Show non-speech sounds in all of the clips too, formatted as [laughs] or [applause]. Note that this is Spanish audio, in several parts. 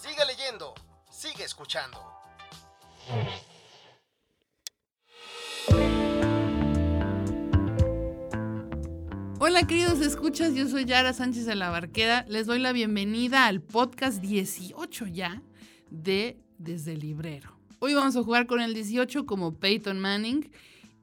Sigue leyendo, sigue escuchando. Hola queridos escuchas, yo soy Yara Sánchez de la Barquera. Les doy la bienvenida al podcast 18 ya de Desde el Librero. Hoy vamos a jugar con el 18 como Peyton Manning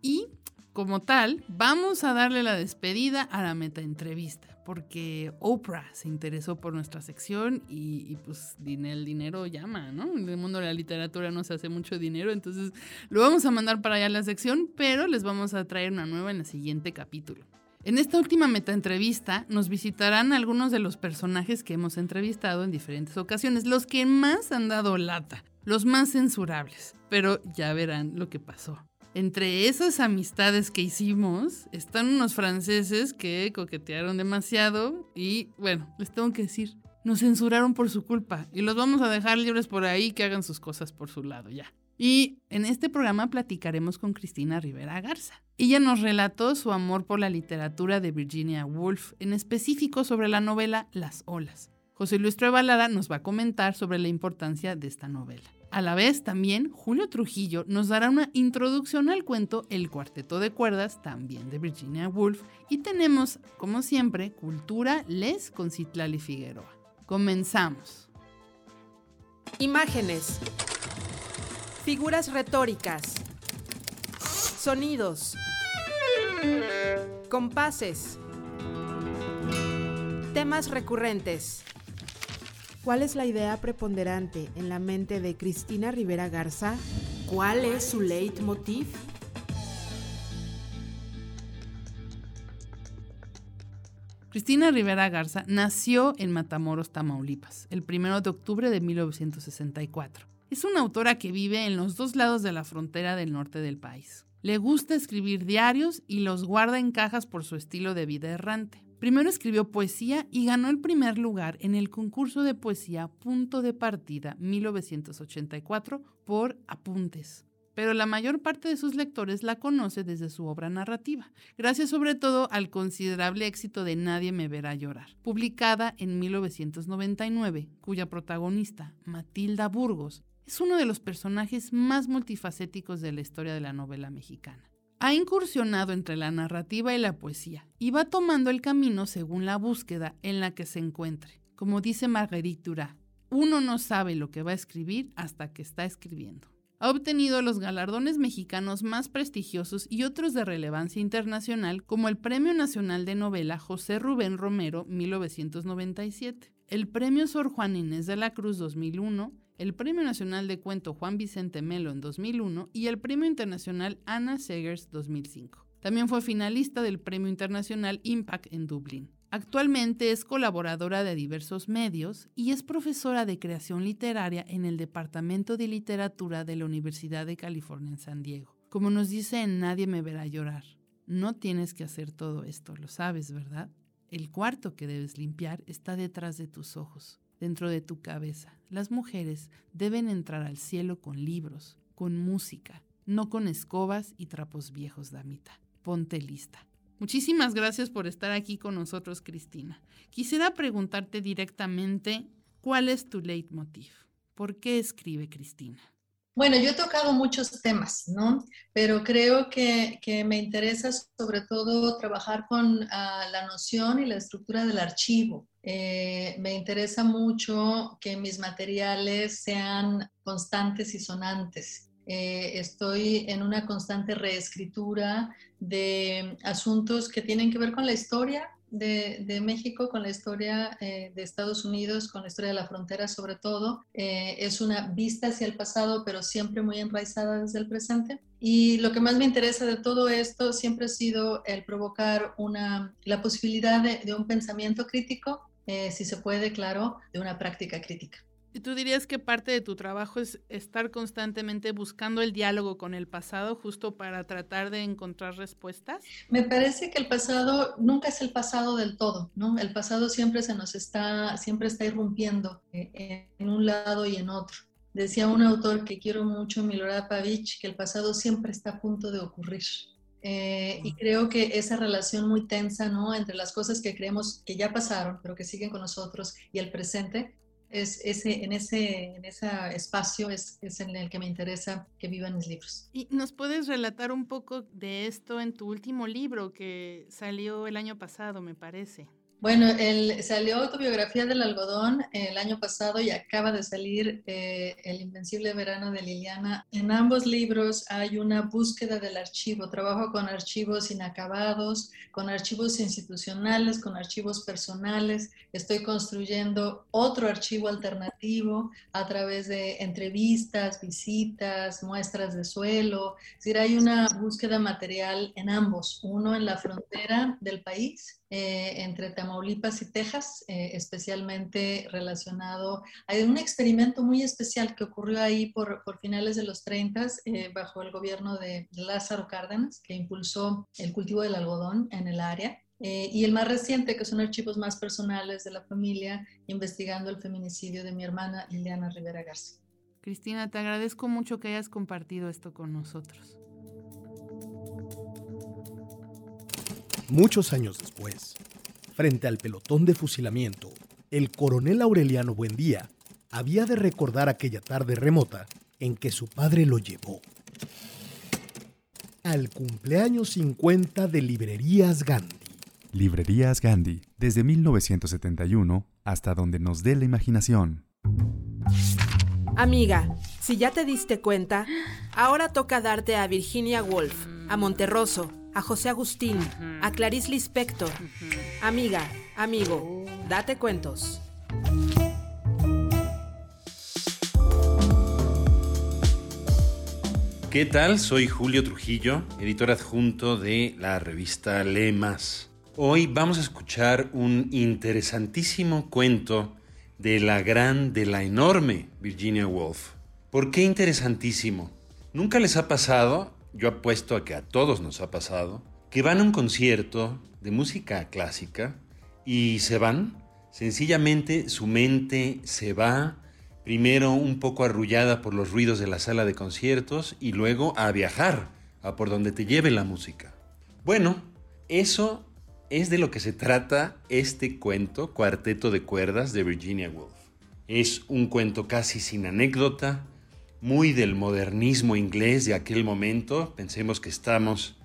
y como tal vamos a darle la despedida a la meta entrevista porque Oprah se interesó por nuestra sección y, pues el dinero llama, ¿no? En el mundo de la literatura no se hace mucho dinero, entonces lo vamos a mandar para allá la sección, pero les vamos a traer una nueva en el siguiente capítulo. En esta última meta entrevista nos visitarán algunos de los personajes que hemos entrevistado en diferentes ocasiones, los que más han dado lata, los más censurables, pero ya verán lo que pasó. Entre esas amistades que hicimos están unos franceses que coquetearon demasiado y bueno, les tengo que decir, nos censuraron por su culpa y los vamos a dejar libres por ahí que hagan sus cosas por su lado ya. Y en este programa platicaremos con Cristina Rivera Garza. Ella nos relató su amor por la literatura de Virginia Woolf, en específico sobre la novela Las olas. José Luis Trevalada nos va a comentar sobre la importancia de esta novela. A la vez también Julio Trujillo nos dará una introducción al cuento El cuarteto de cuerdas, también de Virginia Woolf, y tenemos, como siempre, Cultura Les con Citlali Figueroa. Comenzamos. Imágenes. Figuras retóricas. Sonidos. Compases. Temas recurrentes. ¿Cuál es la idea preponderante en la mente de Cristina Rivera Garza? ¿Cuál es su leitmotiv? Cristina Rivera Garza nació en Matamoros, Tamaulipas, el 1 de octubre de 1964. Es una autora que vive en los dos lados de la frontera del norte del país. Le gusta escribir diarios y los guarda en cajas por su estilo de vida errante. Primero escribió poesía y ganó el primer lugar en el concurso de poesía Punto de Partida 1984 por Apuntes. Pero la mayor parte de sus lectores la conoce desde su obra narrativa, gracias sobre todo al considerable éxito de Nadie me verá llorar, publicada en 1999, cuya protagonista, Matilda Burgos, es uno de los personajes más multifacéticos de la historia de la novela mexicana. Ha incursionado entre la narrativa y la poesía y va tomando el camino según la búsqueda en la que se encuentre. Como dice Marguerite Duras, uno no sabe lo que va a escribir hasta que está escribiendo. Ha obtenido los galardones mexicanos más prestigiosos y otros de relevancia internacional como el Premio Nacional de Novela José Rubén Romero 1997, el Premio Sor Juan Inés de la Cruz 2001, el Premio Nacional de Cuento Juan Vicente Melo en 2001 y el Premio Internacional Anna Segers 2005. También fue finalista del Premio Internacional Impact en Dublín. Actualmente es colaboradora de diversos medios y es profesora de creación literaria en el Departamento de Literatura de la Universidad de California en San Diego. Como nos dice en Nadie me verá llorar, no tienes que hacer todo esto, lo sabes, ¿verdad? El cuarto que debes limpiar está detrás de tus ojos dentro de tu cabeza. Las mujeres deben entrar al cielo con libros, con música, no con escobas y trapos viejos, damita. Ponte lista. Muchísimas gracias por estar aquí con nosotros, Cristina. Quisiera preguntarte directamente, ¿cuál es tu leitmotiv? ¿Por qué escribe Cristina? Bueno, yo he tocado muchos temas, ¿no? Pero creo que, me interesa sobre todo trabajar con ah, la noción y la estructura del archivo. Eh, me interesa mucho que mis materiales sean constantes y sonantes. Eh, estoy en una constante reescritura de asuntos que tienen que ver con la historia de, México, con la historia eh, de Estados Unidos, con la historia de la frontera sobre todo. Eh, es una vista hacia el pasado, pero siempre muy enraizada desde el presente. Y lo que más me interesa de todo esto siempre ha sido el provocar una, la posibilidad de, un pensamiento crítico, eh, si se puede, claro, de una práctica crítica. ¿Y tú dirías que parte de tu trabajo es estar constantemente buscando el diálogo con el pasado justo para tratar de encontrar respuestas? Me parece que el pasado nunca es el pasado del todo, ¿no? El pasado siempre se nos está, siempre está irrumpiendo eh, en un lado y en otro. Decía un autor que quiero mucho, Milorad Pavich, que el pasado siempre está a punto de ocurrir. Eh, y creo que esa relación muy tensa, ¿no? Entre las cosas que creemos que ya pasaron, pero que siguen con nosotros, y el presente, es ese, en, ese, en ese espacio es, es, en el que me interesa que vivan mis libros. ¿Y nos puedes relatar un poco de esto en tu último libro que salió el año pasado, me parece? Bueno, salió Autobiografía del Algodón el año pasado y acaba de salir eh, El Invencible Verano de Liliana. En ambos libros hay una búsqueda del archivo. Trabajo con archivos inacabados, con archivos institucionales, con archivos personales. Estoy construyendo otro archivo alternativo a través de entrevistas, visitas, muestras de suelo. Es decir, hay una búsqueda material en ambos, uno en la frontera del país eh, entre Tamaulipas y Texas, eh, especialmente relacionado. Hay un experimento muy especial que ocurrió ahí por, finales de los 30 eh, bajo el gobierno de Lázaro Cárdenas, que impulsó el cultivo del algodón en el área. y el más reciente, que son archivos más personales de la familia, investigando el feminicidio de mi hermana Liliana Rivera Garza. Cristina, te agradezco mucho que hayas compartido esto con nosotros. Muchos años después, frente al pelotón de fusilamiento, el coronel Aureliano Buendía había de recordar aquella tarde remota en que su padre lo llevó al cumpleaños 50 de Librerías Gandhi. Librerías Gandhi, desde 1971 hasta donde nos dé la imaginación. Amiga, si ya te diste cuenta, ahora toca darte a Virginia Woolf, a Monterroso, a José Agustín, a Clarice Lispector. Amiga, amigo, date cuentos. ¿Qué tal? Soy Julio Trujillo, editor adjunto de la revista Lemas. Hoy vamos a escuchar un interesantísimo cuento de la gran, de la enorme Virginia Woolf. ¿Por qué interesantísimo? ¿Nunca les ha pasado yo apuesto a que a todos nos ha pasado, que van a un concierto de música clásica y se van, sencillamente su mente se va, primero un poco arrullada por los ruidos de la sala de conciertos y luego a viajar, a por donde te lleve la música. Bueno, eso es de lo que se trata este cuento, Cuarteto de Cuerdas de Virginia Woolf. Es un cuento casi sin anécdota, muy del modernismo inglés de aquel momento. Pensemos que estamos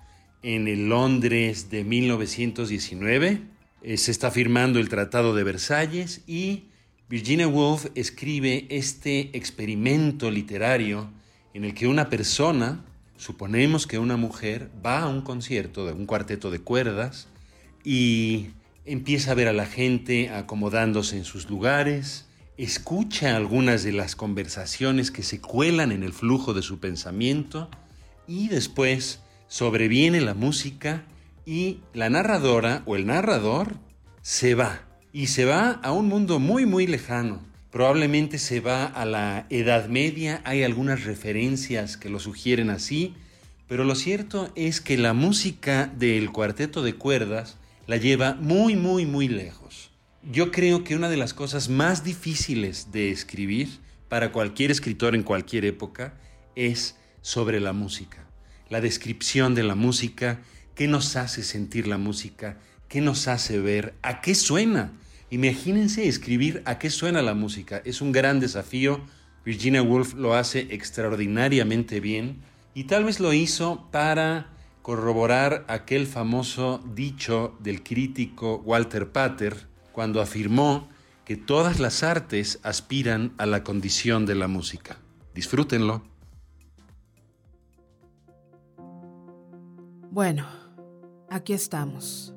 en el Londres de 1919. Eh, se está firmando el Tratado de Versalles y Virginia Woolf escribe este experimento literario en el que una persona, suponemos que una mujer, va a un concierto de un cuarteto de cuerdas y empieza a ver a la gente acomodándose en sus lugares, escucha algunas de las conversaciones que se cuelan en el flujo de su pensamiento y después sobreviene la música y la narradora o el narrador se va y se va a un mundo muy muy lejano. Probablemente se va a la Edad Media, hay algunas referencias que lo sugieren así, pero lo cierto es que la música del cuarteto de cuerdas la lleva muy muy muy lejos. Yo creo que una de las cosas más difíciles de escribir para cualquier escritor en cualquier época es sobre la música. La descripción de la música, qué nos hace sentir la música, qué nos hace ver, a qué suena. Imagínense escribir a qué suena la música. Es un gran desafío. Virginia Woolf lo hace extraordinariamente bien y tal vez lo hizo para corroborar aquel famoso dicho del crítico Walter Pater, cuando afirmó que todas las artes aspiran a la condición de la música. Disfrútenlo. Bueno, aquí estamos.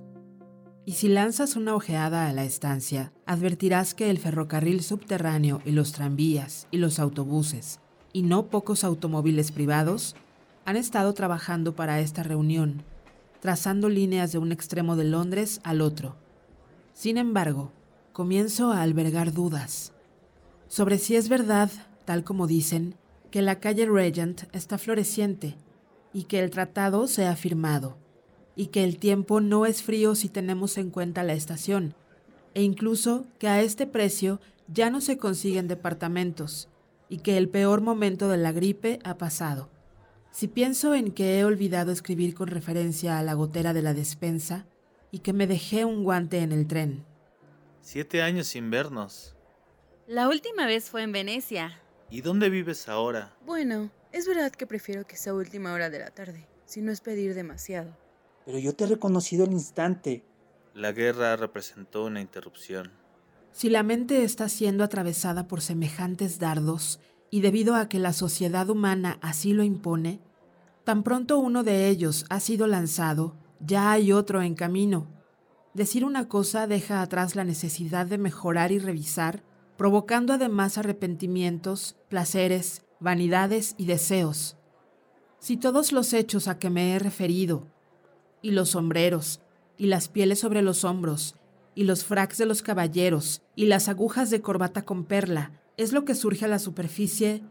Y si lanzas una ojeada a la estancia, advertirás que el ferrocarril subterráneo y los tranvías y los autobuses, y no pocos automóviles privados, han estado trabajando para esta reunión, trazando líneas de un extremo de Londres al otro sin embargo, comienzo a albergar dudas. sobre si es verdad, tal como dicen, que la calle Regent está floreciente y que el tratado se ha firmado, y que el tiempo no es frío si tenemos en cuenta la estación, e incluso que a este precio ya no se consiguen departamentos, y que el peor momento de la gripe ha pasado. Si pienso en que he olvidado escribir con referencia a la gotera de la despensa y que me dejé un guante en el tren. Siete años sin vernos. La última vez fue en Venecia. ¿Y dónde vives ahora? Bueno, es verdad que prefiero que sea última hora de la tarde, si no es pedir demasiado. Pero yo te he reconocido al instante. La guerra representó una interrupción. Si la mente está siendo atravesada por semejantes dardos, y debido a que la sociedad humana así lo impone, tan pronto uno de ellos ha sido lanzado, ya hay otro en camino. Decir una cosa deja atrás la necesidad de mejorar y revisar, provocando además arrepentimientos, placeres, vanidades y deseos. Si todos los hechos a que me he referido, y los sombreros, y las pieles sobre los hombros, y los fracs de los caballeros, y las agujas de corbata con perla, es lo que surge a la superficie,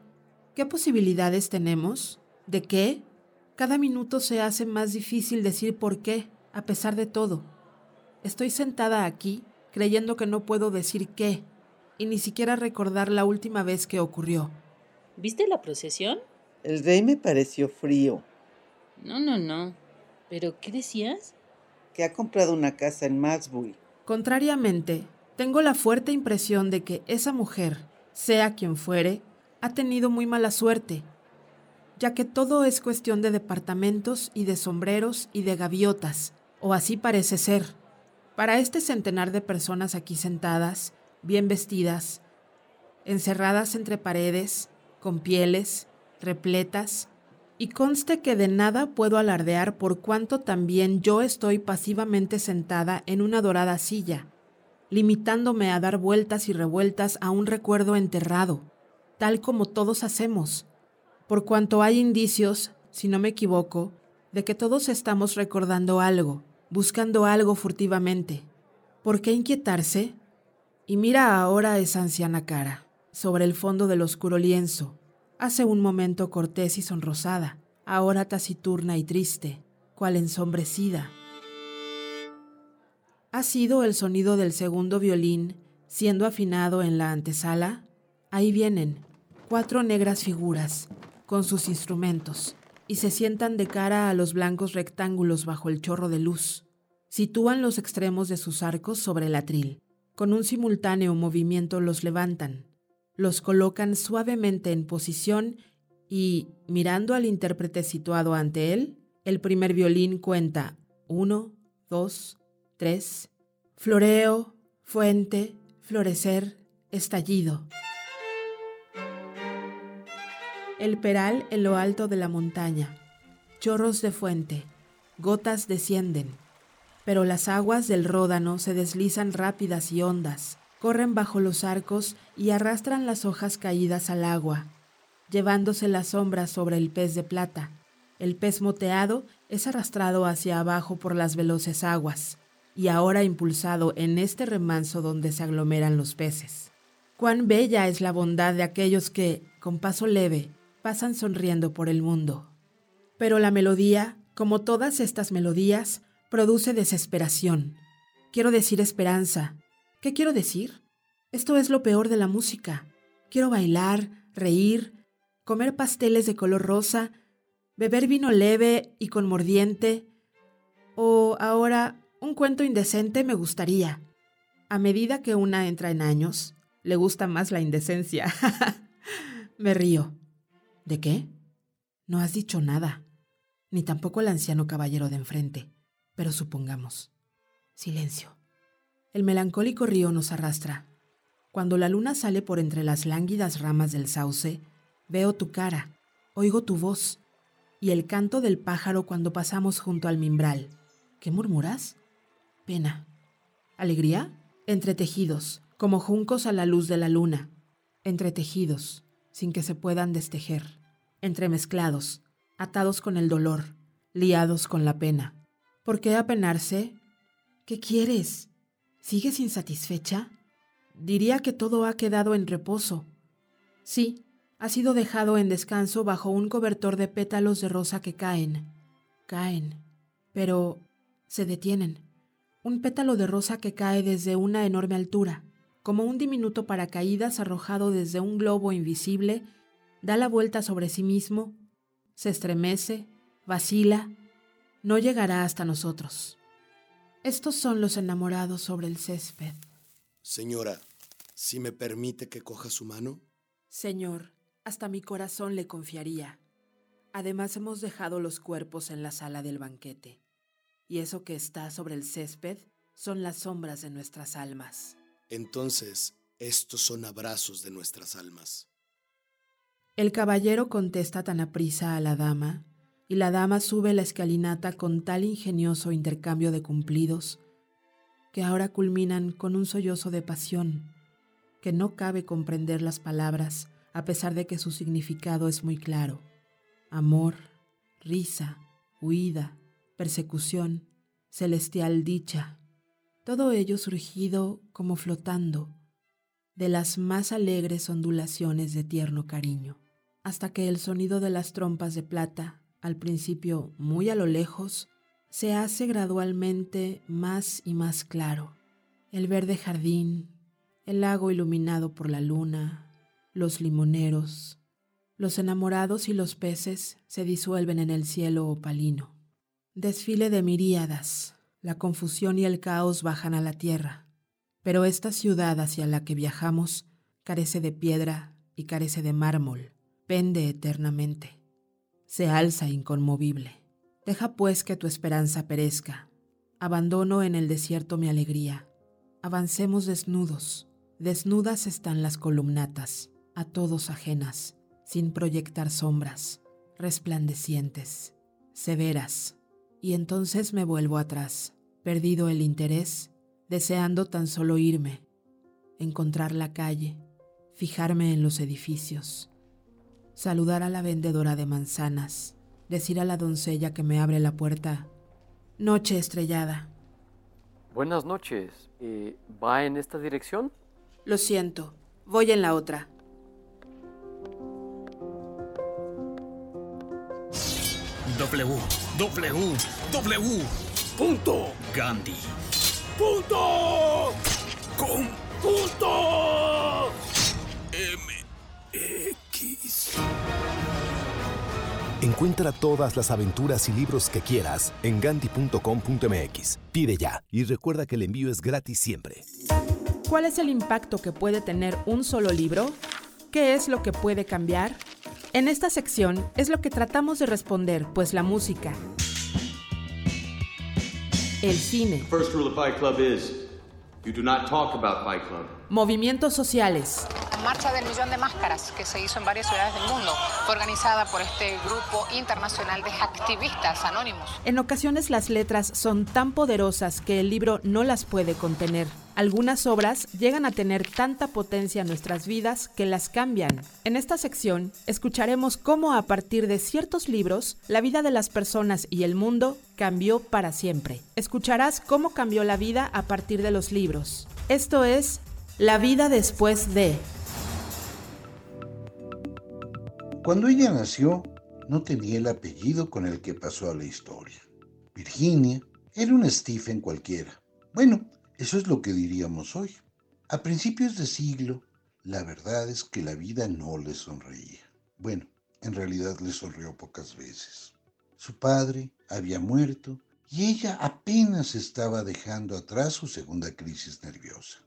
¿qué posibilidades tenemos? ¿De qué? Cada minuto se hace más difícil decir por qué, a pesar de todo. Estoy sentada aquí creyendo que no puedo decir qué, y ni siquiera recordar la última vez que ocurrió. ¿Viste la procesión? El rey me pareció frío. No, no, no. ¿Pero qué decías? Que ha comprado una casa en Maxbury. Contrariamente, tengo la fuerte impresión de que esa mujer, sea quien fuere, ha tenido muy mala suerte, ya que todo es cuestión de departamentos y de sombreros y de gaviotas, o así parece ser. Para este centenar de personas aquí sentadas, bien vestidas, encerradas entre paredes, con pieles, repletas, y conste que de nada puedo alardear por cuanto también yo estoy pasivamente sentada en una dorada silla, limitándome a dar vueltas y revueltas a un recuerdo enterrado, tal como todos hacemos, por cuanto hay indicios, si no me equivoco, de que todos estamos recordando algo, buscando algo furtivamente. ¿Por qué inquietarse? Y mira ahora esa anciana cara, sobre el fondo del oscuro lienzo, hace un momento cortés y sonrosada, ahora taciturna y triste, cual ensombrecida. ¿Ha sido el sonido del segundo violín siendo afinado en la antesala? Ahí vienen, cuatro negras figuras, con sus instrumentos, y se sientan de cara a los blancos rectángulos bajo el chorro de luz. Sitúan los extremos de sus arcos sobre el atril. Con un simultáneo movimiento los levantan, los colocan suavemente en posición y, mirando al intérprete situado ante él, el primer violín cuenta uno, dos, tres, floreo, fuente, florecer, estallido. El peral en lo alto de la montaña, chorros de fuente, gotas descienden, pero las aguas del ródano se deslizan rápidas y hondas, corren bajo los arcos y arrastran las hojas caídas al agua, llevándose las sombras sobre el pez de plata. El pez moteado es arrastrado hacia abajo por las veloces aguas, y ahora impulsado en este remanso donde se aglomeran los peces. Cuán bella es la bondad de aquellos que, con paso leve, pasan sonriendo por el mundo. Pero la melodía, como todas estas melodías, produce desesperación. Quiero decir esperanza. ¿Qué quiero decir? Esto es lo peor de la música. Quiero bailar, reír, comer pasteles de color rosa, beber vino leve y con mordiente, o ahora un cuento indecente me gustaría. A medida que una entra en años, le gusta más la indecencia. [laughs] me río. ¿De qué? No has dicho nada, ni tampoco el anciano caballero de enfrente, pero supongamos. Silencio. El melancólico río nos arrastra. Cuando la luna sale por entre las lánguidas ramas del sauce, veo tu cara, oigo tu voz y el canto del pájaro cuando pasamos junto al mimbral. ¿Qué murmuras? Pena. ¿Alegría? Entretejidos, como juncos a la luz de la luna. Entretejidos, sin que se puedan destejer. Entremezclados, atados con el dolor, liados con la pena. ¿Por qué apenarse? ¿Qué quieres? ¿Sigues insatisfecha? Diría que todo ha quedado en reposo, Sí, ha sido dejado en descanso bajo un cobertor de pétalos de rosa que caen, caen, pero se detienen. Un pétalo de rosa que cae desde una enorme altura, como un diminuto paracaídas arrojado desde un globo invisible, da la vuelta sobre sí mismo, se estremece, vacila, no llegará hasta nosotros. Estos son los enamorados sobre el césped. Señora, si me permite que coja su mano. Señor, hasta mi corazón le confiaría. Además hemos dejado los cuerpos en la sala del banquete, y eso que está sobre el césped son las sombras de nuestras almas. Entonces, estos son abrazos de nuestras almas. El caballero contesta tan aprisa a la dama, y la dama sube la escalinata con tal ingenioso intercambio de cumplidos, que ahora culminan con un sollozo de pasión, que no cabe comprender las palabras, a pesar de que su significado es muy claro. Amor, risa, huida, persecución, celestial dicha, todo ello surgido como flotando de las más alegres ondulaciones de tierno cariño, hasta que el sonido de las trompas de plata, al principio muy a lo lejos, se hace gradualmente más y más claro. El verde jardín, el lago iluminado por la luna, los limoneros, los enamorados y los peces se disuelven en el cielo opalino. Desfile de miríadas, la confusión y el caos bajan a la tierra, pero esta ciudad hacia la que viajamos carece de piedra y carece de mármol, pende eternamente, se alza inconmovible. Deja pues que tu esperanza perezca. Abandono en el desierto mi alegría. Avancemos desnudos. Desnudas están las columnatas, a todos ajenas, sin proyectar sombras, resplandecientes, severas. Y entonces me vuelvo atrás, perdido el interés, deseando tan solo irme, encontrar la calle, fijarme en los edificios, saludar a la vendedora de manzanas, decir a la doncella que me abre la puerta, Noche estrellada. Buenas noches. Eh, ¿Va en esta dirección? Lo siento, voy en la otra. W, W, W. Punto. Gandhi. Punto. Con. Punto. M. X. Encuentra todas las aventuras y libros que quieras en gandhi.com.mx. Pide ya y recuerda que el envío es gratis siempre. ¿Cuál es el impacto que puede tener un solo libro? ¿Qué es lo que puede cambiar? En esta sección es lo que tratamos de responder, pues la música, el cine, First rule of Fight Club is you do not talk about Fight Club. Movimientos sociales, marcha del millón de máscaras que se hizo en varias ciudades del mundo fue organizada por este grupo internacional de activistas anónimos. En ocasiones las letras son tan poderosas que el libro no las puede contener. Algunas obras llegan a tener tanta potencia en nuestras vidas que las cambian. En esta sección escucharemos cómo a partir de ciertos libros la vida de las personas y el mundo cambió para siempre. Escucharás cómo cambió la vida a partir de los libros. Esto es La vida después de... Cuando ella nació, no tenía el apellido con el que pasó a la historia. Virginia era una Stephen cualquiera. Bueno, eso es lo que diríamos hoy. A principios de siglo, la verdad es que la vida no le sonreía. Bueno, en realidad le sonrió pocas veces. Su padre había muerto y ella apenas estaba dejando atrás su segunda crisis nerviosa.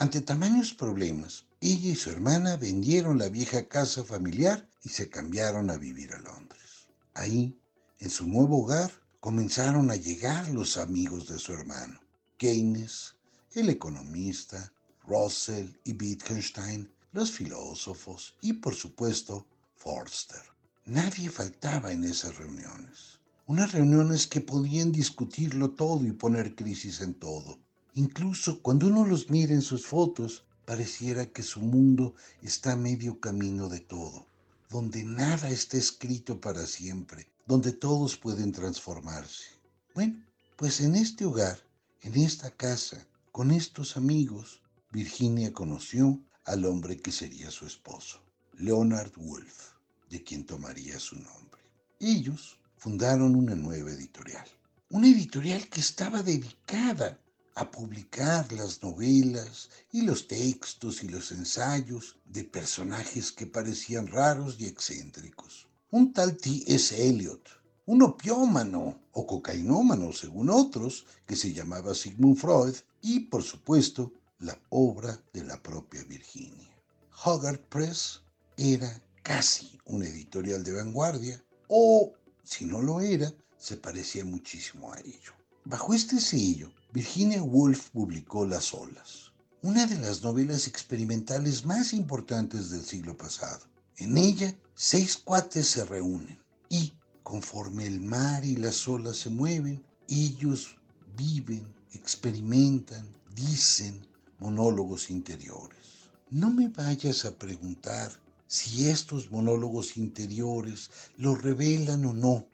Ante tamaños problemas, ella y su hermana vendieron la vieja casa familiar y se cambiaron a vivir a Londres. Ahí, en su nuevo hogar, comenzaron a llegar los amigos de su hermano. Keynes, el economista, Russell y Wittgenstein, los filósofos y, por supuesto, Forster. Nadie faltaba en esas reuniones. Unas reuniones que podían discutirlo todo y poner crisis en todo. Incluso cuando uno los mira en sus fotos, pareciera que su mundo está a medio camino de todo, donde nada está escrito para siempre, donde todos pueden transformarse. Bueno, pues en este hogar, en esta casa, con estos amigos, Virginia conoció al hombre que sería su esposo. Leonard Woolf, de quien tomaría su nombre. Ellos fundaron una nueva editorial, una editorial que estaba dedicada a publicar las novelas y los textos y los ensayos de personajes que parecían raros y excéntricos. Un tal T.S. Eliot, un opiómano o cocainómano según otros, que se llamaba Sigmund Freud, y por supuesto la obra de la propia Virginia. Hogarth Press era casi una editorial de vanguardia, o si no lo era, se parecía muchísimo a ello. Bajo este sello, Virginia Woolf publicó Las olas, una de las novelas experimentales más importantes del siglo pasado. En ella, seis cuates se reúnen y, conforme el mar y las olas se mueven, ellos viven, experimentan, dicen monólogos interiores. No me vayas a preguntar si estos monólogos interiores los revelan o no,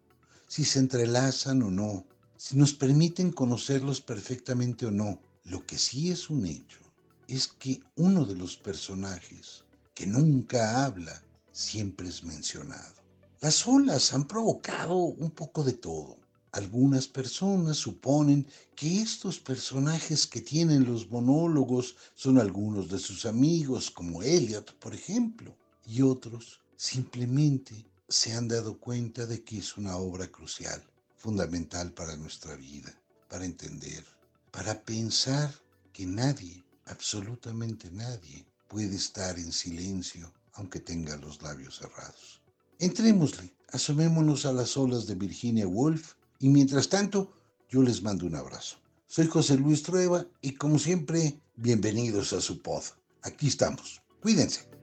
si se entrelazan o no, si nos permiten conocerlos perfectamente o no. Lo que sí es un hecho es que uno de los personajes que nunca habla siempre es mencionado. Las olas han provocado un poco de todo. Algunas personas suponen que estos personajes que tienen los monólogos son algunos de sus amigos, como Elliot, por ejemplo, y otros simplemente se han dado cuenta de que es una obra crucial, fundamental para nuestra vida, para entender, para pensar que nadie, absolutamente nadie, puede estar en silencio aunque tenga los labios cerrados. Entrémosle, asomémonos a las olas de Virginia Woolf y mientras tanto yo les mando un abrazo. Soy José Luis Trueba y como siempre, bienvenidos a su pod. Aquí estamos. Cuídense.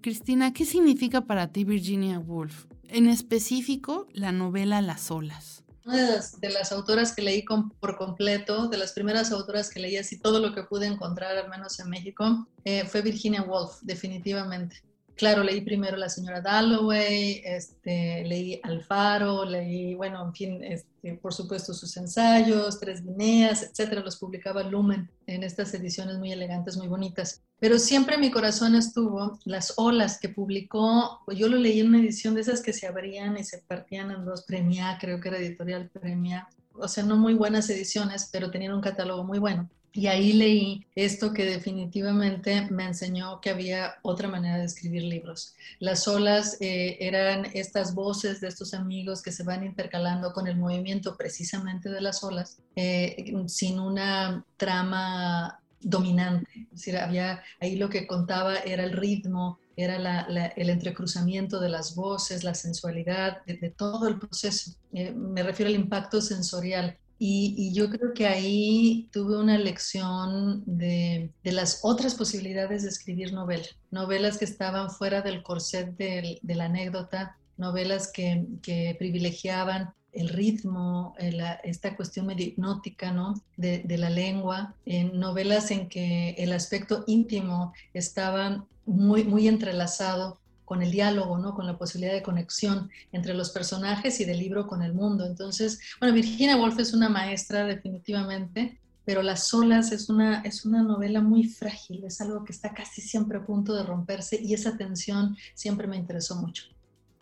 Cristina, ¿qué significa para ti Virginia Woolf? En específico, la novela Las olas. Una de las, de las autoras que leí con, por completo, de las primeras autoras que leí así todo lo que pude encontrar, al menos en México, eh, fue Virginia Woolf, definitivamente. Claro, leí primero La señora Dalloway, este, leí Alfaro, leí, bueno, en fin, este, por supuesto sus ensayos, Tres Guineas, etcétera, los publicaba Lumen en estas ediciones muy elegantes, muy bonitas. Pero siempre mi corazón estuvo Las olas que publicó, yo lo leí en una edición de esas que se abrían y se partían en dos, Premia, creo que era editorial Premia, o sea, no muy buenas ediciones, pero tenían un catálogo muy bueno. Y ahí leí esto que definitivamente me enseñó que había otra manera de escribir libros. Las olas eh, eran estas voces de estos amigos que se van intercalando con el movimiento precisamente de las olas, eh, sin una trama dominante. Es decir, había ahí lo que contaba era el ritmo, era el entrecruzamiento de las voces, la sensualidad, de, todo el proceso. Eh, me refiero al impacto sensorial y, yo creo que ahí tuve una lección de, las otras posibilidades de escribir novela, novelas que estaban fuera del corset de la anécdota, novelas que, privilegiaban el ritmo, esta cuestión medio hipnótica ¿no? de, de, la lengua, en novelas en que el aspecto íntimo estaba muy, muy entrelazado con el diálogo, ¿no? con la posibilidad de conexión entre los personajes y del libro con el mundo. Entonces, bueno, Virginia Woolf es una maestra definitivamente, pero Las olas es una, es una novela muy frágil, es algo que está casi siempre a punto de romperse y esa tensión siempre me interesó mucho.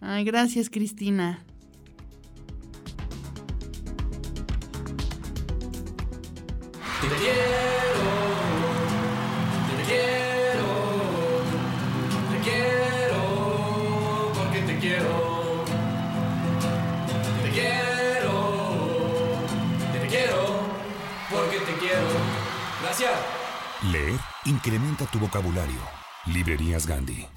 Ay, gracias Cristina. Incrementa tu vocabulario. Librerías Gandhi.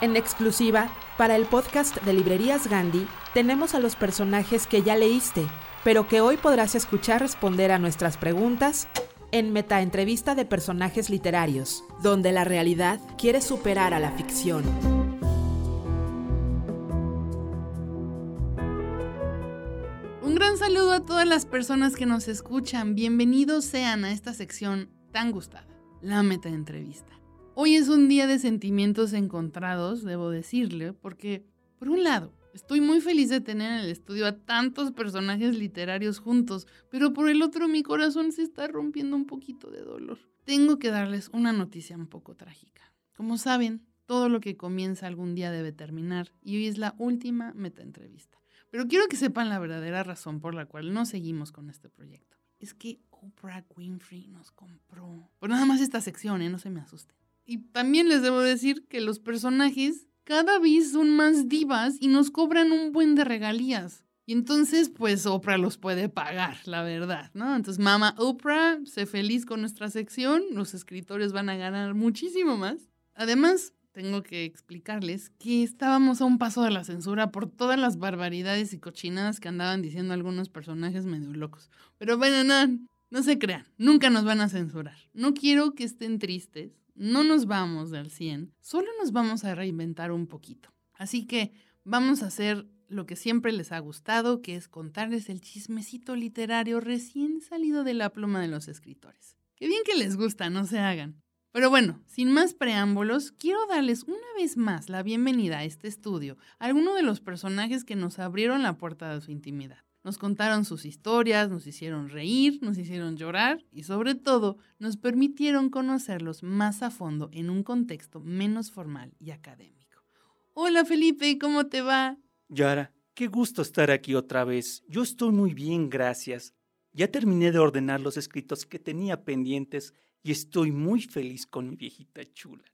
En exclusiva, para el podcast de Librerías Gandhi, tenemos a los personajes que ya leíste, pero que hoy podrás escuchar responder a nuestras preguntas en Meta Entrevista de Personajes Literarios, donde la realidad quiere superar a la ficción. Un gran saludo a todas las personas que nos escuchan. Bienvenidos sean a esta sección tan gustada, la Meta Entrevista. Hoy es un día de sentimientos encontrados, debo decirle, porque, por un lado, Estoy muy feliz de tener en el estudio a tantos personajes literarios juntos, pero por el otro mi corazón se está rompiendo un poquito de dolor. Tengo que darles una noticia un poco trágica. Como saben, todo lo que comienza algún día debe terminar y hoy es la última meta entrevista. Pero quiero que sepan la verdadera razón por la cual no seguimos con este proyecto. Es que Oprah Winfrey nos compró. Por nada más esta sección, ¿eh? No se me asusten. Y también les debo decir que los personajes cada vez son más divas y nos cobran un buen de regalías. Y entonces, pues Oprah los puede pagar, la verdad, ¿no? Entonces, mamá Oprah, sé feliz con nuestra sección, los escritores van a ganar muchísimo más. Además, tengo que explicarles que estábamos a un paso de la censura por todas las barbaridades y cochinadas que andaban diciendo algunos personajes medio locos. Pero bueno, no, no se crean, nunca nos van a censurar. No quiero que estén tristes, no nos vamos del 100, solo nos vamos a reinventar un poquito. Así que vamos a hacer lo que siempre les ha gustado, que es contarles el chismecito literario recién salido de la pluma de los escritores. Qué bien que les gusta, no se hagan. Pero bueno, sin más preámbulos, quiero darles una vez más la bienvenida a este estudio a algunos de los personajes que nos abrieron la puerta de su intimidad. Nos contaron sus historias, nos hicieron reír, nos hicieron llorar y sobre todo nos permitieron conocerlos más a fondo en un contexto menos formal y académico. Hola Felipe, ¿cómo te va? Yara, qué gusto estar aquí otra vez. Yo estoy muy bien, gracias. Ya terminé de ordenar los escritos que tenía pendientes y estoy muy feliz con mi viejita chula.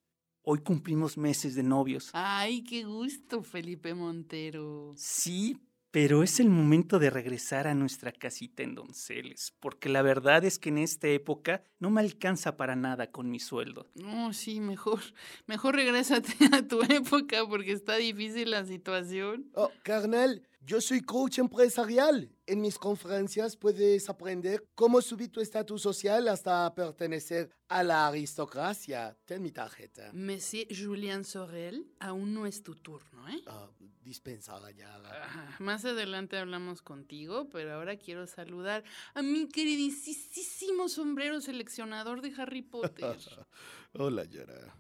Hoy cumplimos meses de novios. Ay, qué gusto, Felipe Montero. Sí, pero es el momento de regresar a nuestra casita en Donceles, porque la verdad es que en esta época no me alcanza para nada con mi sueldo. No, sí, mejor, [laughs] mejor regrésate a tu [laughs] época porque está difícil la situación. Oh, carnal, yo soy coach empresarial. En mis conferencias puedes aprender cómo subir tu estatus social hasta pertenecer a la aristocracia. Ten mi tarjeta. Monsieur Julien Sorel, aún no es tu turno, ¿eh? Ah, dispensada ya. Ah, más adelante hablamos contigo, pero ahora quiero saludar a mi queridísimo sombrero seleccionador de Harry Potter. [laughs] Hola, Yara.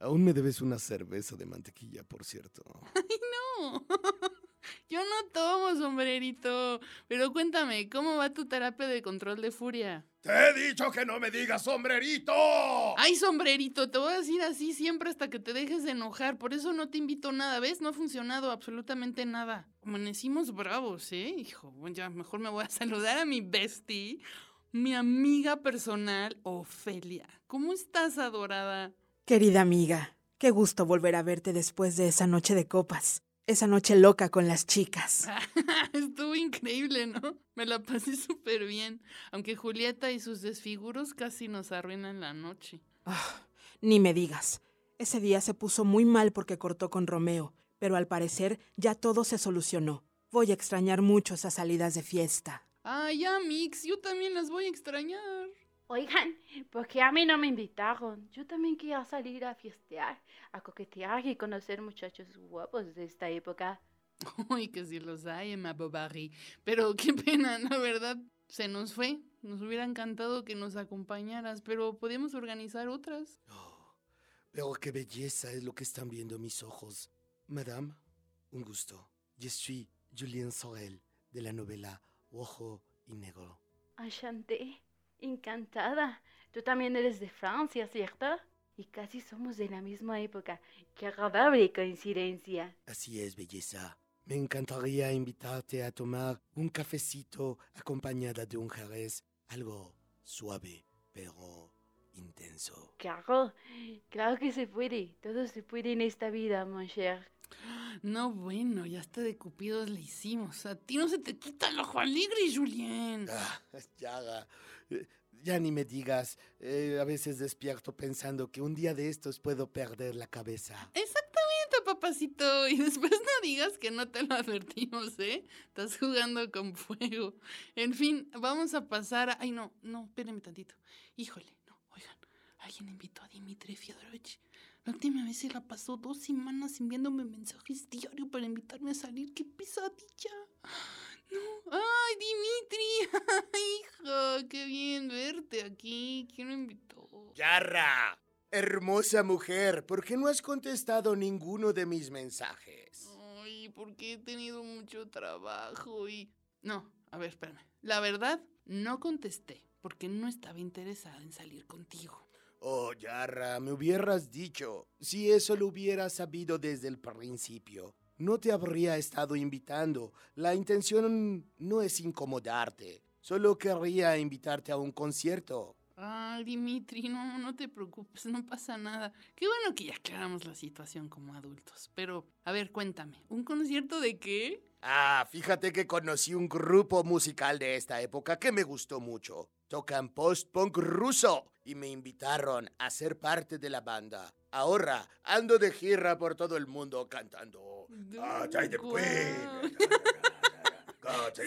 Aún me debes una cerveza de mantequilla, por cierto. [laughs] ¡Ay, no! [laughs] Yo no tomo sombrerito. Pero cuéntame, ¿cómo va tu terapia de control de furia? ¡Te he dicho que no me digas sombrerito! ¡Ay, sombrerito! Te voy a decir así siempre hasta que te dejes de enojar. Por eso no te invito a nada, ¿ves? No ha funcionado absolutamente nada. Amanecimos bravos, ¿eh? Hijo, bueno, ya mejor me voy a [laughs] saludar a mi bestie, mi amiga personal, Ofelia. ¿Cómo estás, adorada? Querida amiga, qué gusto volver a verte después de esa noche de copas. Esa noche loca con las chicas. [laughs] Estuvo increíble, ¿no? Me la pasé súper bien. Aunque Julieta y sus desfiguros casi nos arruinan la noche. Ah, ni me digas. Ese día se puso muy mal porque cortó con Romeo, pero al parecer ya todo se solucionó. Voy a extrañar mucho esas salidas de fiesta. Ay, ya, Mix, yo también las voy a extrañar. Oigan, ¿por qué a mí no me invitaron? Yo también quería salir a fiestear, a coquetear y conocer muchachos guapos de esta época. [laughs] Uy, que si los hay, Emma Bovary. Pero [laughs] qué pena, la verdad, se nos fue. Nos hubiera encantado que nos acompañaras, pero podemos organizar otras. Oh, [gasps] pero qué belleza es lo que están viendo mis ojos. Madame, un gusto. Je suis Julien Sorel, de la novela Rojo y Negro. Enchanté. Encantada. Tú también eres de Francia, ¿cierto? Y casi somos de la misma época. Qué agradable coincidencia. Así es, belleza. Me encantaría invitarte a tomar un cafecito acompañada de un jerez, algo suave, pero intenso. Claro, claro que se puede. Todo se puede en esta vida, mon cher. No, bueno, ya hasta de cupidos le hicimos. A ti no se te quita el ojo alegre, Julien. Ah, ya, ya ni me digas. Eh, a veces despierto pensando que un día de estos puedo perder la cabeza. Exactamente, papacito. Y después no digas que no te lo advertimos, ¿eh? Estás jugando con fuego. En fin, vamos a pasar a... Ay, no, no, espérenme tantito. Híjole, no, oigan, alguien invitó a Dimitri Fyodorovich. La última vez se la pasó dos semanas enviándome mensajes diario para invitarme a salir. ¡Qué pesadilla! No. ¡Ay, Dimitri! [laughs] ¡Hijo! ¡Qué bien verte aquí! ¿Quién me invitó? ¡Yarra! Hermosa mujer, ¿por qué no has contestado ninguno de mis mensajes? Ay, porque he tenido mucho trabajo y... No, a ver, espérame. La verdad, no contesté porque no estaba interesada en salir contigo. Oh, Yarra, me hubieras dicho. Si eso lo hubiera sabido desde el principio, no te habría estado invitando. La intención no es incomodarte. Solo querría invitarte a un concierto. Ah, Dimitri, no, no te preocupes, no pasa nada. Qué bueno que ya aclaramos la situación como adultos. Pero, a ver, cuéntame, ¿un concierto de qué? Ah, fíjate que conocí un grupo musical de esta época que me gustó mucho. Tocan post-punk ruso y me invitaron a ser parte de la banda. Ahora ando de gira por todo el mundo cantando. Ah, de Queen. [laughs]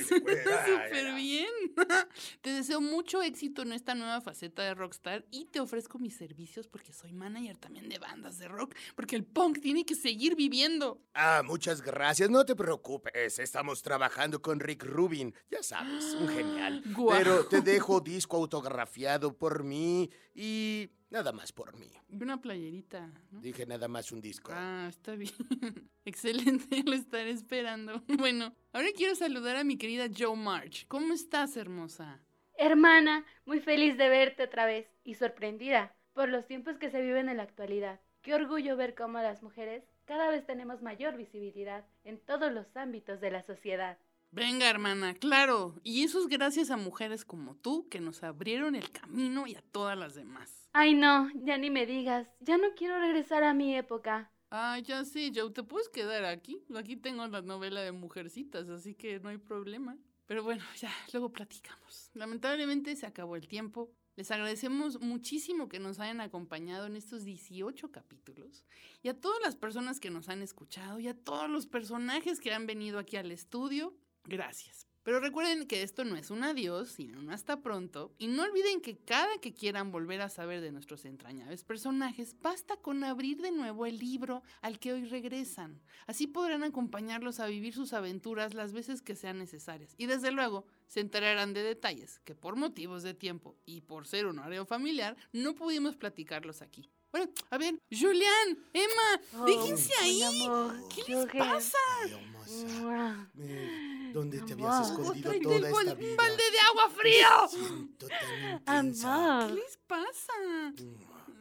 Súper [laughs] bien. [laughs] Te deseo mucho éxito en esta nueva faceta de rockstar y te ofrezco mis servicios porque soy manager también de bandas de rock, porque el punk tiene que seguir viviendo. Ah, muchas gracias. No te preocupes. Estamos trabajando con Rick Rubin. Ya sabes, un genial. [gasps] Pero te dejo disco autografiado por mí y nada más por mí. Y una playerita. ¿no? Dije nada más un disco. Ah, está bien. [laughs] Excelente, [laughs] lo estaré esperando. [laughs] Bueno, ahora quiero saludar a mi querida Joe March. ¿Cómo estás, hermosa? Hermana, muy feliz de verte otra vez y sorprendida por los tiempos que se viven en la actualidad. Qué orgullo ver cómo las mujeres cada vez tenemos mayor visibilidad en todos los ámbitos de la sociedad. Venga, hermana, claro. Y eso es gracias a mujeres como tú que nos abrieron el camino y a todas las demás. Ay no, ya ni me digas, ya no quiero regresar a mi época. Ah, ya sé, Joe, te puedes quedar aquí. Aquí tengo la novela de Mujercitas, así que no hay problema. Pero bueno, [laughs] ya, luego platicamos. Lamentablemente se acabó el tiempo. Les agradecemos muchísimo que nos hayan acompañado en estos 18 capítulos y a todas las personas que nos han escuchado y a todos los personajes que han venido aquí al estudio. Gracias. Pero recuerden que esto no es un adiós, sino un hasta pronto. Y no olviden que cada que quieran volver a saber de nuestros entrañables personajes, basta con abrir de nuevo el libro al que hoy regresan. Así podrán acompañarlos a vivir sus aventuras las veces que sean necesarias. Y desde luego, se enterarán de detalles que por motivos de tiempo y por ser un horario familiar, no pudimos platicarlos aquí. Bueno, a ver, Julián, Emma, déjense ahí. ¿Qué les pasa? ¿Dónde te habías escondido toda esta vida? balde de agua frío! Siento tan intensa. ¿Qué les pasa?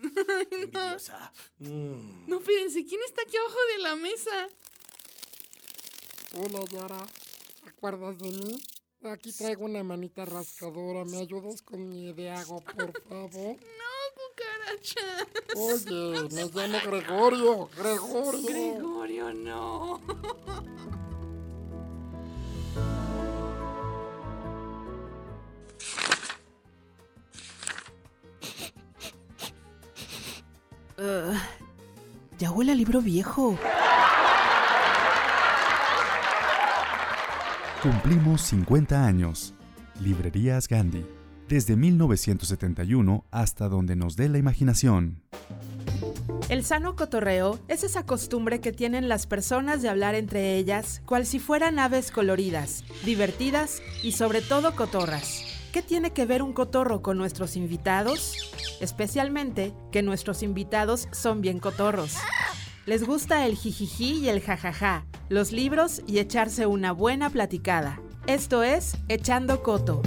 [laughs] Envidiosa. Mm. No, fíjense, ¿quién está aquí abajo de la mesa? Hola Yara, ¿recuerdas de mí? Aquí traigo una manita rascadora, ¿me ayudas con mi ideago, por favor? No, cucaracha. Oye, me llamo Gregorio, Gregorio. Gregorio, no. [laughs] Ya huele a libro viejo. Cumplimos 50 años. Librerías Gandhi. Desde 1971 hasta donde nos dé la imaginación. El sano cotorreo es esa costumbre que tienen las personas de hablar entre ellas, cual si fueran aves coloridas, divertidas y sobre todo cotorras. ¿Qué tiene que ver un cotorro con nuestros invitados? Especialmente que nuestros invitados son bien cotorros. Les gusta el jijiji y el jajaja, los libros y echarse una buena platicada. Esto es Echando Coto.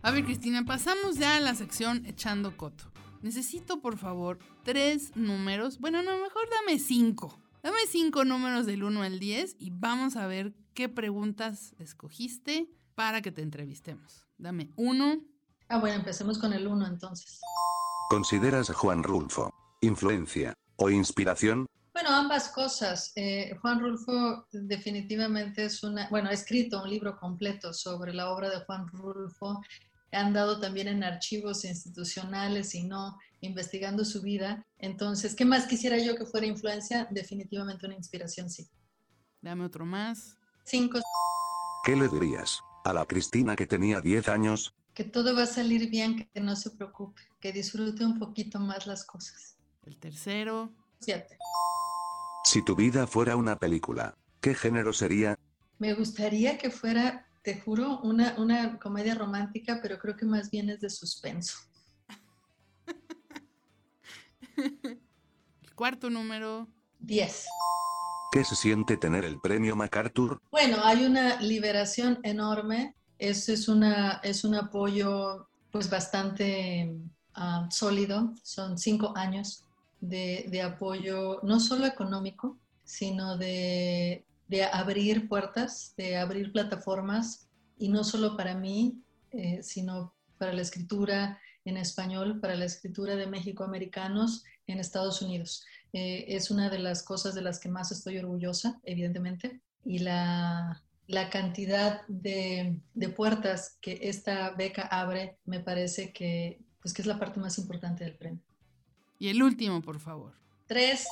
A ver, Cristina, pasamos ya a la sección Echando Coto. Necesito, por favor, tres números. Bueno, no, mejor dame cinco. Dame cinco números del 1 al 10 y vamos a ver qué preguntas escogiste para que te entrevistemos. Dame uno. Ah, bueno, empecemos con el uno entonces. ¿Consideras a Juan Rulfo influencia o inspiración? Bueno, ambas cosas. Eh, Juan Rulfo definitivamente es una, bueno, ha escrito un libro completo sobre la obra de Juan Rulfo. Ha andado también en archivos institucionales y no investigando su vida. Entonces, ¿qué más quisiera yo que fuera influencia? Definitivamente una inspiración, sí. Dame otro más. Cinco, ¿Qué le dirías a la Cristina que tenía 10 años? que todo va a salir bien, que no se preocupe, que disfrute un poquito más las cosas. El tercero. Siete. Si tu vida fuera una película, ¿qué género sería? Me gustaría que fuera te juro, una, una comedia romántica, pero creo que más bien es de suspenso. El [laughs] cuarto número. 10. ¿Qué se siente tener el premio MacArthur? Bueno, hay una liberación enorme. Eso es, una, es un apoyo pues bastante ah, sólido. Son cinco años de, de apoyo, no solo económico, sino de, de abrir puertas, de abrir plataformas, y no solo para mí, eh, sino para la escritura en español, para la escritura de México-americanos en Estados Unidos. Eh, es una de las cosas de las que más estoy orgullosa, evidentemente, y la, la cantidad de, de, puertas que esta beca abre me parece que, pues, que es la parte más importante del premio. Y el último, por favor. Tres.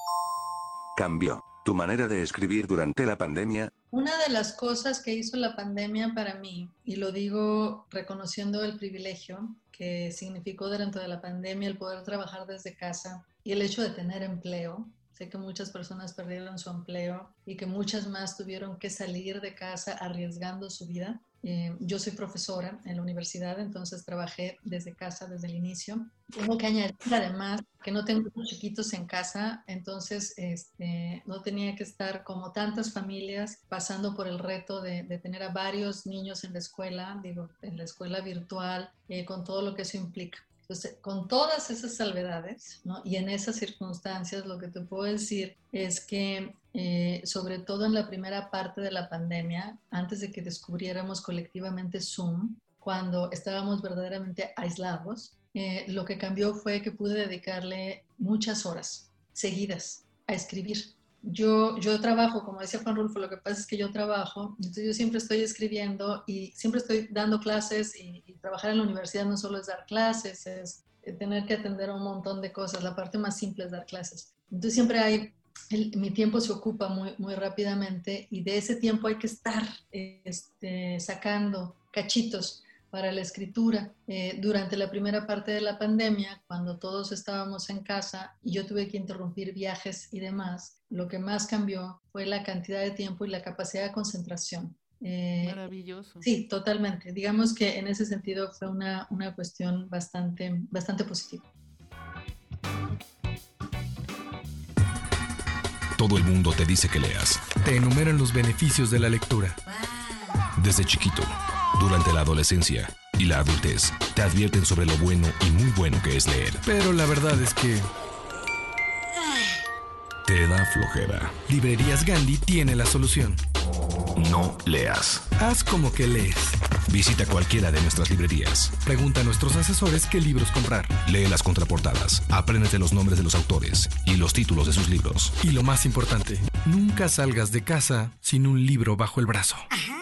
Cambió tu manera de escribir durante la pandemia. Una de las cosas que hizo la pandemia para mí, y lo digo reconociendo el privilegio que significó durante la pandemia el poder trabajar desde casa y el hecho de tener empleo, Sé que muchas personas perdieron su empleo y que muchas más tuvieron que salir de casa arriesgando su vida. Eh, yo soy profesora en la universidad, entonces trabajé desde casa desde el inicio. Tengo que añadir además que no tengo chiquitos en casa, entonces este, no tenía que estar como tantas familias pasando por el reto de, de tener a varios niños en la escuela, digo, en la escuela virtual, eh, con todo lo que eso implica. Con todas esas salvedades y en esas circunstancias, lo que te puedo decir es que, eh, sobre todo en la primera parte de la pandemia, antes de que descubriéramos colectivamente Zoom, cuando estábamos verdaderamente aislados, eh, lo que cambió fue que pude dedicarle muchas horas seguidas a escribir yo, yo trabajo, como decía Juan Rulfo, lo que pasa es que yo trabajo, entonces yo siempre estoy escribiendo y siempre estoy dando clases y, trabajar en la universidad no solo es dar clases, es tener que atender a un montón de cosas, la parte más simple es dar clases. Entonces siempre hay, mi tiempo se ocupa muy, muy rápidamente y de ese tiempo hay que estar este, sacando cachitos para la escritura. Eh, durante la primera parte de la pandemia, cuando todos estábamos en casa y yo tuve que interrumpir viajes y demás, lo que más cambió fue la cantidad de tiempo y la capacidad de concentración. Eh, Maravilloso. Sí, totalmente. Digamos que en ese sentido fue una, una cuestión bastante, bastante positiva. Todo el mundo te dice que leas. Te enumeran los beneficios de la lectura. Desde chiquito durante la adolescencia y la adultez, te advierten sobre lo bueno y muy bueno que es leer. Pero la verdad es que... Te da flojera. Librerías Gandhi tiene la solución. No leas. Haz como que lees. Visita cualquiera de nuestras librerías. Pregunta a nuestros asesores qué libros comprar. Lee las contraportadas. Apréndete los nombres de los autores y los títulos de sus libros. Y lo más importante, nunca salgas de casa sin un libro bajo el brazo. Ajá.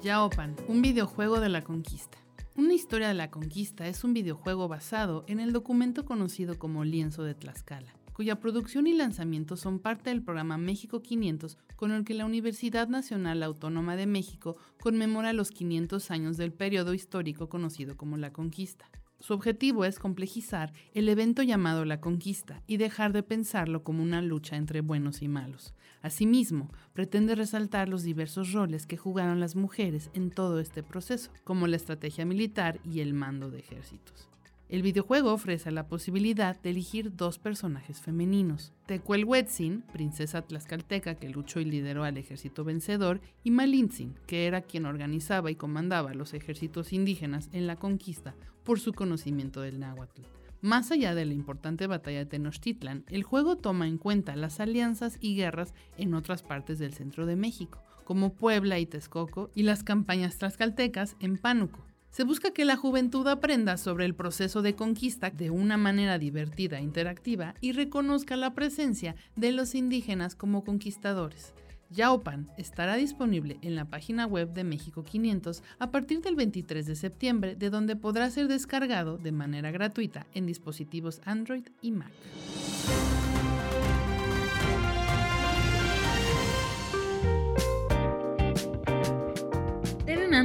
Yaopan, un videojuego de la conquista. Una historia de la conquista es un videojuego basado en el documento conocido como Lienzo de Tlaxcala, cuya producción y lanzamiento son parte del programa México 500 con el que la Universidad Nacional Autónoma de México conmemora los 500 años del periodo histórico conocido como la conquista. Su objetivo es complejizar el evento llamado la conquista y dejar de pensarlo como una lucha entre buenos y malos. Asimismo, pretende resaltar los diversos roles que jugaron las mujeres en todo este proceso, como la estrategia militar y el mando de ejércitos. El videojuego ofrece la posibilidad de elegir dos personajes femeninos, Tecuelhuetzin, princesa tlaxcalteca que luchó y lideró al ejército vencedor, y Malintzin, que era quien organizaba y comandaba los ejércitos indígenas en la conquista por su conocimiento del náhuatl. Más allá de la importante batalla de Tenochtitlan, el juego toma en cuenta las alianzas y guerras en otras partes del centro de México, como Puebla y Texcoco, y las campañas tlaxcaltecas en Pánuco. Se busca que la juventud aprenda sobre el proceso de conquista de una manera divertida e interactiva y reconozca la presencia de los indígenas como conquistadores. Yaopan estará disponible en la página web de México 500 a partir del 23 de septiembre, de donde podrá ser descargado de manera gratuita en dispositivos Android y Mac.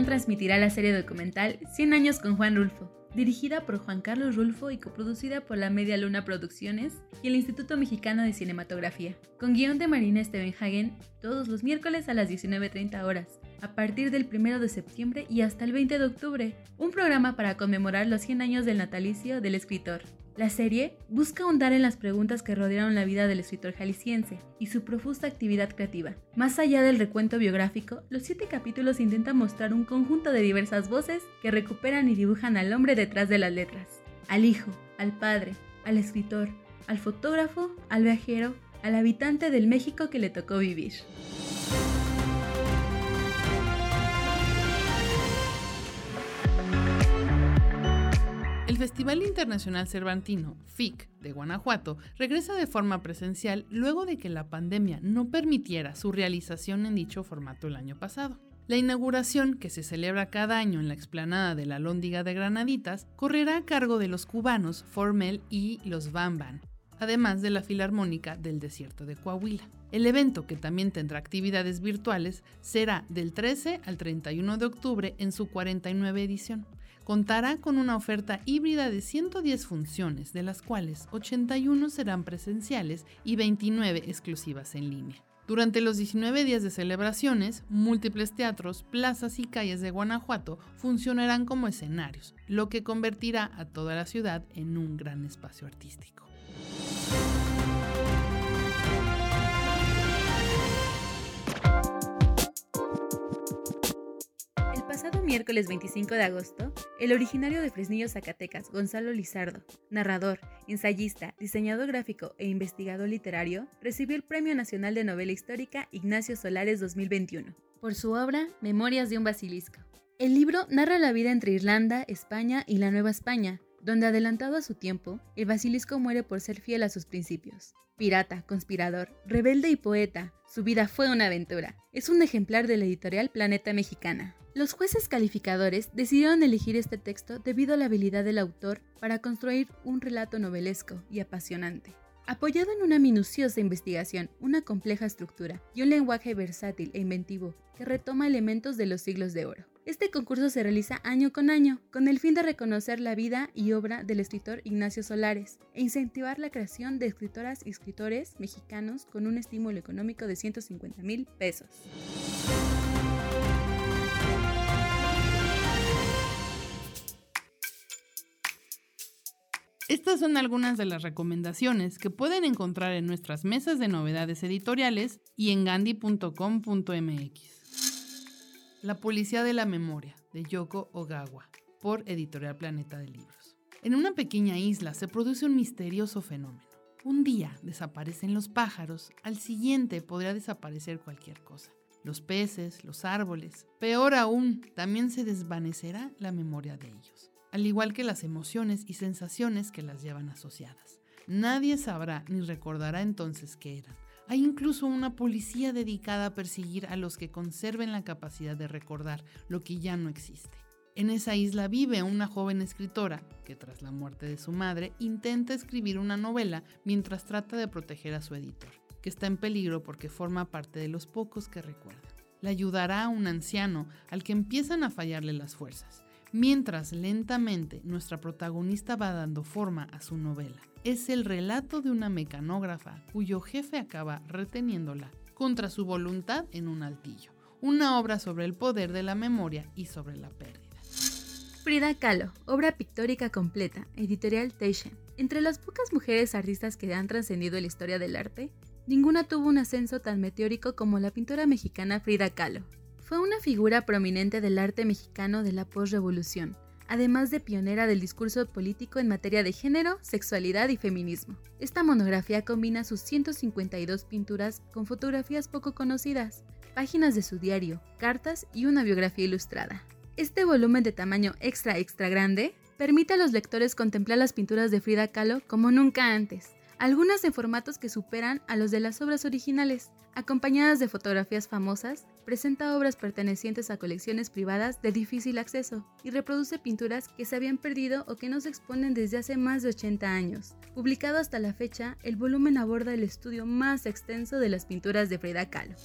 Transmitirá la serie documental 100 años con Juan Rulfo, dirigida por Juan Carlos Rulfo y coproducida por la Media Luna Producciones y el Instituto Mexicano de Cinematografía, con guion de Marina Stevenhagen, todos los miércoles a las 19.30 horas, a partir del 1 de septiembre y hasta el 20 de octubre, un programa para conmemorar los 100 años del natalicio del escritor. La serie busca ahondar en las preguntas que rodearon la vida del escritor jalisciense y su profusa actividad creativa. Más allá del recuento biográfico, los siete capítulos intentan mostrar un conjunto de diversas voces que recuperan y dibujan al hombre detrás de las letras. Al hijo, al padre, al escritor, al fotógrafo, al viajero, al habitante del México que le tocó vivir. El Festival Internacional Cervantino, FIC, de Guanajuato, regresa de forma presencial luego de que la pandemia no permitiera su realización en dicho formato el año pasado. La inauguración, que se celebra cada año en la explanada de la Lóndiga de Granaditas, correrá a cargo de los cubanos Formel y los Bamban, además de la Filarmónica del Desierto de Coahuila. El evento, que también tendrá actividades virtuales, será del 13 al 31 de octubre en su 49 edición. Contará con una oferta híbrida de 110 funciones, de las cuales 81 serán presenciales y 29 exclusivas en línea. Durante los 19 días de celebraciones, múltiples teatros, plazas y calles de Guanajuato funcionarán como escenarios, lo que convertirá a toda la ciudad en un gran espacio artístico. Pasado miércoles 25 de agosto, el originario de Fresnillo, Zacatecas, Gonzalo Lizardo, narrador, ensayista, diseñador gráfico e investigador literario, recibió el Premio Nacional de Novela Histórica Ignacio Solares 2021 por su obra Memorias de un Basilisco. El libro narra la vida entre Irlanda, España y la Nueva España, donde adelantado a su tiempo, el basilisco muere por ser fiel a sus principios. Pirata, conspirador, rebelde y poeta, su vida fue una aventura. Es un ejemplar de la editorial Planeta Mexicana. Los jueces calificadores decidieron elegir este texto debido a la habilidad del autor para construir un relato novelesco y apasionante. Apoyado en una minuciosa investigación, una compleja estructura y un lenguaje versátil e inventivo que retoma elementos de los siglos de oro. Este concurso se realiza año con año, con el fin de reconocer la vida y obra del escritor Ignacio Solares e incentivar la creación de escritoras y escritores mexicanos con un estímulo económico de 150 mil pesos. Estas son algunas de las recomendaciones que pueden encontrar en nuestras mesas de novedades editoriales y en gandhi.com.mx. La Policía de la Memoria, de Yoko Ogawa, por Editorial Planeta de Libros. En una pequeña isla se produce un misterioso fenómeno. Un día desaparecen los pájaros, al siguiente podría desaparecer cualquier cosa. Los peces, los árboles. Peor aún, también se desvanecerá la memoria de ellos al igual que las emociones y sensaciones que las llevan asociadas. Nadie sabrá ni recordará entonces qué eran. Hay incluso una policía dedicada a perseguir a los que conserven la capacidad de recordar lo que ya no existe. En esa isla vive una joven escritora que tras la muerte de su madre intenta escribir una novela mientras trata de proteger a su editor, que está en peligro porque forma parte de los pocos que recuerdan. Le ayudará a un anciano al que empiezan a fallarle las fuerzas mientras lentamente nuestra protagonista va dando forma a su novela. Es el relato de una mecanógrafa cuyo jefe acaba reteniéndola contra su voluntad en un altillo. Una obra sobre el poder de la memoria y sobre la pérdida. Frida Kahlo, obra pictórica completa, editorial Taschen. Entre las pocas mujeres artistas que han trascendido la historia del arte, ninguna tuvo un ascenso tan meteórico como la pintora mexicana Frida Kahlo. Fue una figura prominente del arte mexicano de la posrevolución, además de pionera del discurso político en materia de género, sexualidad y feminismo. Esta monografía combina sus 152 pinturas con fotografías poco conocidas, páginas de su diario, cartas y una biografía ilustrada. Este volumen de tamaño extra extra grande permite a los lectores contemplar las pinturas de Frida Kahlo como nunca antes, algunas en formatos que superan a los de las obras originales. Acompañadas de fotografías famosas, presenta obras pertenecientes a colecciones privadas de difícil acceso y reproduce pinturas que se habían perdido o que no se exponen desde hace más de 80 años. Publicado hasta la fecha, el volumen aborda el estudio más extenso de las pinturas de Frida Kahlo.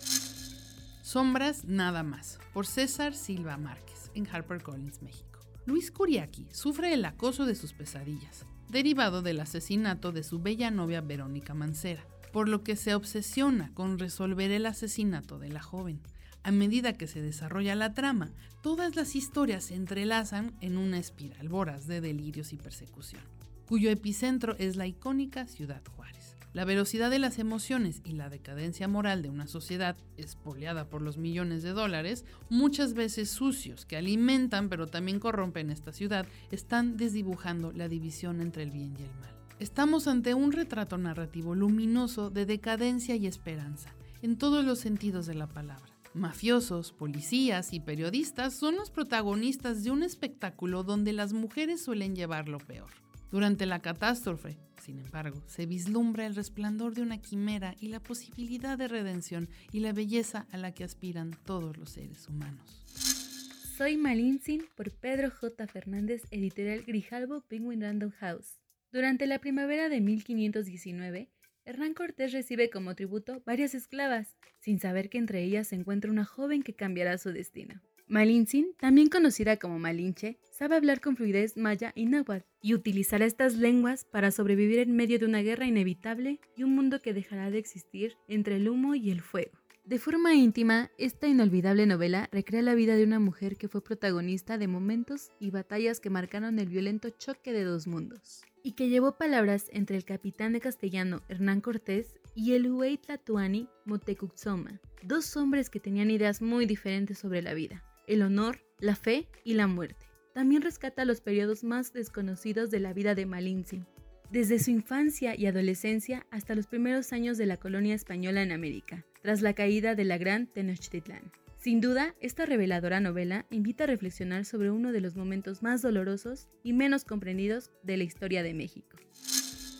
Sombras nada más, por César Silva Márquez, en HarperCollins, México. Luis Curiaki sufre el acoso de sus pesadillas, derivado del asesinato de su bella novia Verónica Mancera, por lo que se obsesiona con resolver el asesinato de la joven. A medida que se desarrolla la trama, todas las historias se entrelazan en una espiral voraz de delirios y persecución, cuyo epicentro es la icónica Ciudad Juárez. La velocidad de las emociones y la decadencia moral de una sociedad espoleada por los millones de dólares, muchas veces sucios que alimentan pero también corrompen esta ciudad, están desdibujando la división entre el bien y el mal. Estamos ante un retrato narrativo luminoso de decadencia y esperanza, en todos los sentidos de la palabra. Mafiosos, policías y periodistas son los protagonistas de un espectáculo donde las mujeres suelen llevar lo peor. Durante la catástrofe, sin embargo, se vislumbra el resplandor de una quimera y la posibilidad de redención y la belleza a la que aspiran todos los seres humanos. Soy Malintzin por Pedro J. Fernández, editorial Grijalbo Penguin Random House. Durante la primavera de 1519, Hernán Cortés recibe como tributo varias esclavas, sin saber que entre ellas se encuentra una joven que cambiará su destino. Malintzin, también conocida como Malinche, sabe hablar con fluidez maya y náhuatl y utilizará estas lenguas para sobrevivir en medio de una guerra inevitable y un mundo que dejará de existir entre el humo y el fuego. De forma íntima, esta inolvidable novela recrea la vida de una mujer que fue protagonista de momentos y batallas que marcaron el violento choque de dos mundos, y que llevó palabras entre el capitán de castellano Hernán Cortés y el Huey Tlatuani Motecuxoma, dos hombres que tenían ideas muy diferentes sobre la vida el honor, la fe y la muerte. También rescata los periodos más desconocidos de la vida de Malintzin, desde su infancia y adolescencia hasta los primeros años de la colonia española en América, tras la caída de la Gran Tenochtitlán. Sin duda, esta reveladora novela invita a reflexionar sobre uno de los momentos más dolorosos y menos comprendidos de la historia de México.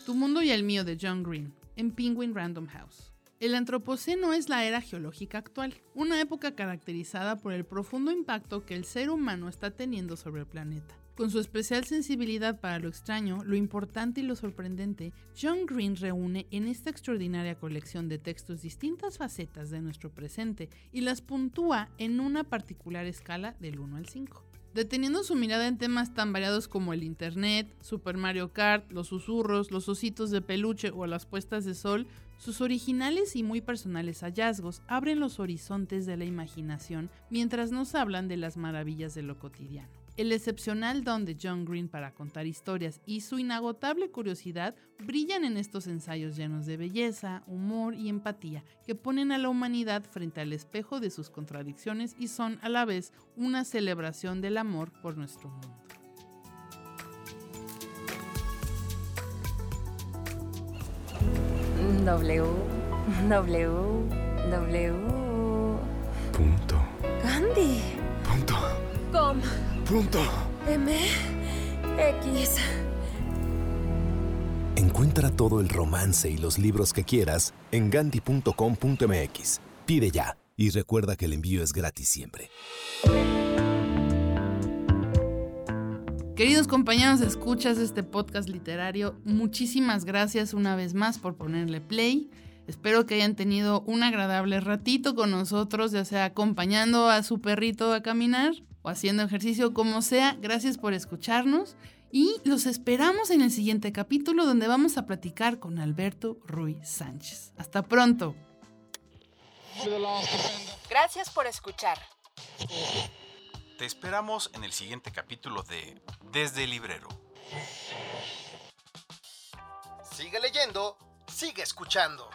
Tu mundo y el mío de John Green, en Penguin Random House. El Antropoceno es la era geológica actual, una época caracterizada por el profundo impacto que el ser humano está teniendo sobre el planeta. Con su especial sensibilidad para lo extraño, lo importante y lo sorprendente, John Green reúne en esta extraordinaria colección de textos distintas facetas de nuestro presente y las puntúa en una particular escala del 1 al 5 deteniendo su mirada en temas tan variados como el Internet, Super Mario Kart, los susurros, los ositos de peluche o las puestas de sol, sus originales y muy personales hallazgos abren los horizontes de la imaginación mientras nos hablan de las maravillas de lo cotidiano. El excepcional don de John Green para contar historias y su inagotable curiosidad brillan en estos ensayos llenos de belleza, humor y empatía que ponen a la humanidad frente al espejo de sus contradicciones y son a la vez una celebración del amor por nuestro mundo. W, W, W. Punto. Gandhi. Punto. Com. Punto. M. X. Encuentra todo el romance y los libros que quieras en gandhi.com.mx. Pide ya y recuerda que el envío es gratis siempre. Queridos compañeros, escuchas este podcast literario, muchísimas gracias una vez más por ponerle play. Espero que hayan tenido un agradable ratito con nosotros, ya sea acompañando a su perrito a caminar o haciendo ejercicio, como sea. Gracias por escucharnos y los esperamos en el siguiente capítulo donde vamos a platicar con Alberto Ruiz Sánchez. Hasta pronto. Gracias por escuchar. Te esperamos en el siguiente capítulo de Desde el Librero. Sigue leyendo, sigue escuchando.